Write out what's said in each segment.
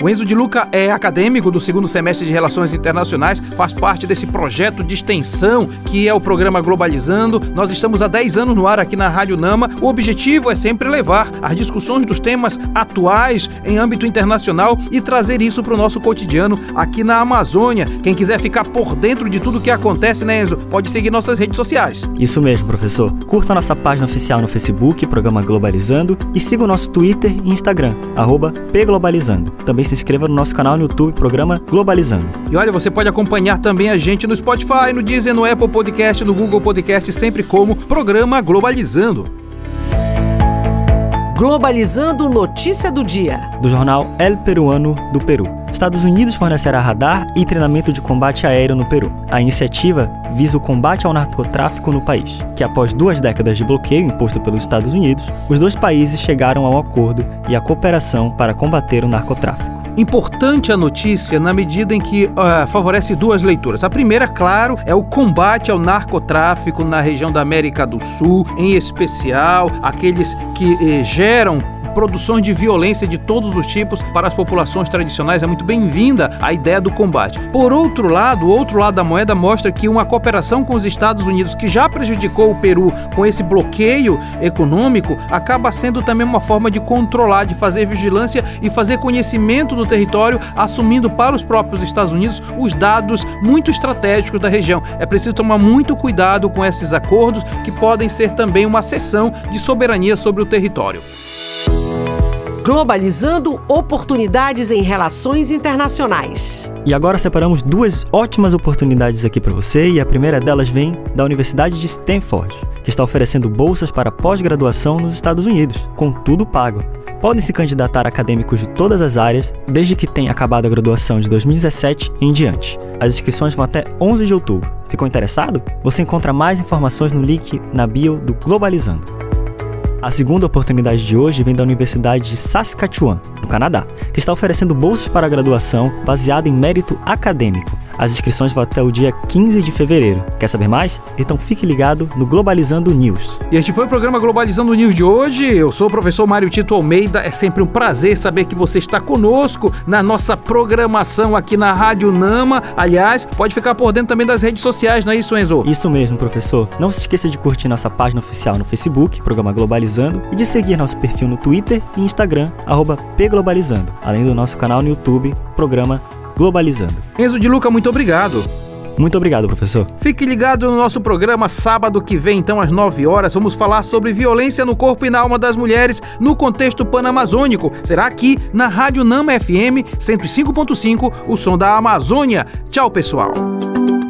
O Enzo de Luca é acadêmico do segundo semestre de Relações Internacionais, faz parte desse projeto de extensão que é o programa Globalizando. Nós estamos há 10 anos no ar aqui na Rádio Nama. O objetivo é sempre levar as discussões dos temas atuais em âmbito internacional e trazer isso para o nosso cotidiano aqui na Amazônia. Quem quiser ficar por dentro de tudo que acontece, né, Enzo? Pode seguir nossas redes sociais. Isso mesmo, professor. Curta nossa página oficial no Facebook, Programa Globalizando, e siga o nosso Twitter e Instagram, arroba pglobalizando. Também também se inscreva no nosso canal no YouTube, programa Globalizando. E olha, você pode acompanhar também a gente no Spotify, no Deezer, no Apple Podcast, no Google Podcast, sempre como Programa Globalizando. Globalizando notícia do dia. Do jornal El Peruano do Peru. Estados Unidos fornecerá radar e treinamento de combate aéreo no Peru. A iniciativa visa o combate ao narcotráfico no país, que após duas décadas de bloqueio imposto pelos Estados Unidos, os dois países chegaram ao acordo e à cooperação para combater o narcotráfico. Importante a notícia na medida em que uh, favorece duas leituras. A primeira, claro, é o combate ao narcotráfico na região da América do Sul, em especial aqueles que eh, geram produções de violência de todos os tipos para as populações tradicionais. É muito bem-vinda a ideia do combate. Por outro lado, o outro lado da moeda mostra que uma cooperação com os Estados Unidos, que já prejudicou o Peru com esse bloqueio econômico, acaba sendo também uma forma de controlar, de fazer vigilância e fazer conhecimento do território, assumindo para os próprios Estados Unidos os dados muito estratégicos da região. É preciso tomar muito cuidado com esses acordos que podem ser também uma cessão de soberania sobre o território. Globalizando oportunidades em relações internacionais. E agora separamos duas ótimas oportunidades aqui para você, e a primeira delas vem da Universidade de Stanford, que está oferecendo bolsas para pós-graduação nos Estados Unidos, com tudo pago. Podem se candidatar acadêmicos de todas as áreas, desde que tenham acabado a graduação de 2017 em diante. As inscrições vão até 11 de outubro. Ficou interessado? Você encontra mais informações no link na bio do Globalizando. A segunda oportunidade de hoje vem da Universidade de Saskatchewan, no Canadá, que está oferecendo bolsas para graduação baseada em mérito acadêmico. As inscrições vão até o dia 15 de fevereiro. Quer saber mais? Então fique ligado no Globalizando News. E este foi o programa Globalizando News de hoje. Eu sou o professor Mário Tito Almeida. É sempre um prazer saber que você está conosco na nossa programação aqui na Rádio Nama. Aliás, pode ficar por dentro também das redes sociais, não é isso, Enzo? Isso mesmo, professor. Não se esqueça de curtir nossa página oficial no Facebook, Programa Globalizando, e de seguir nosso perfil no Twitter e Instagram, pglobalizando, além do nosso canal no YouTube, Programa Globalizando. Enzo de Luca, muito obrigado. Muito obrigado, professor. Fique ligado no nosso programa sábado que vem, então às 9 horas, vamos falar sobre violência no corpo e na alma das mulheres no contexto panamazônico. Será aqui na Rádio Nama FM 105.5, o som da Amazônia. Tchau, pessoal.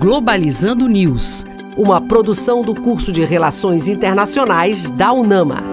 Globalizando News, uma produção do curso de Relações Internacionais da UNAMA.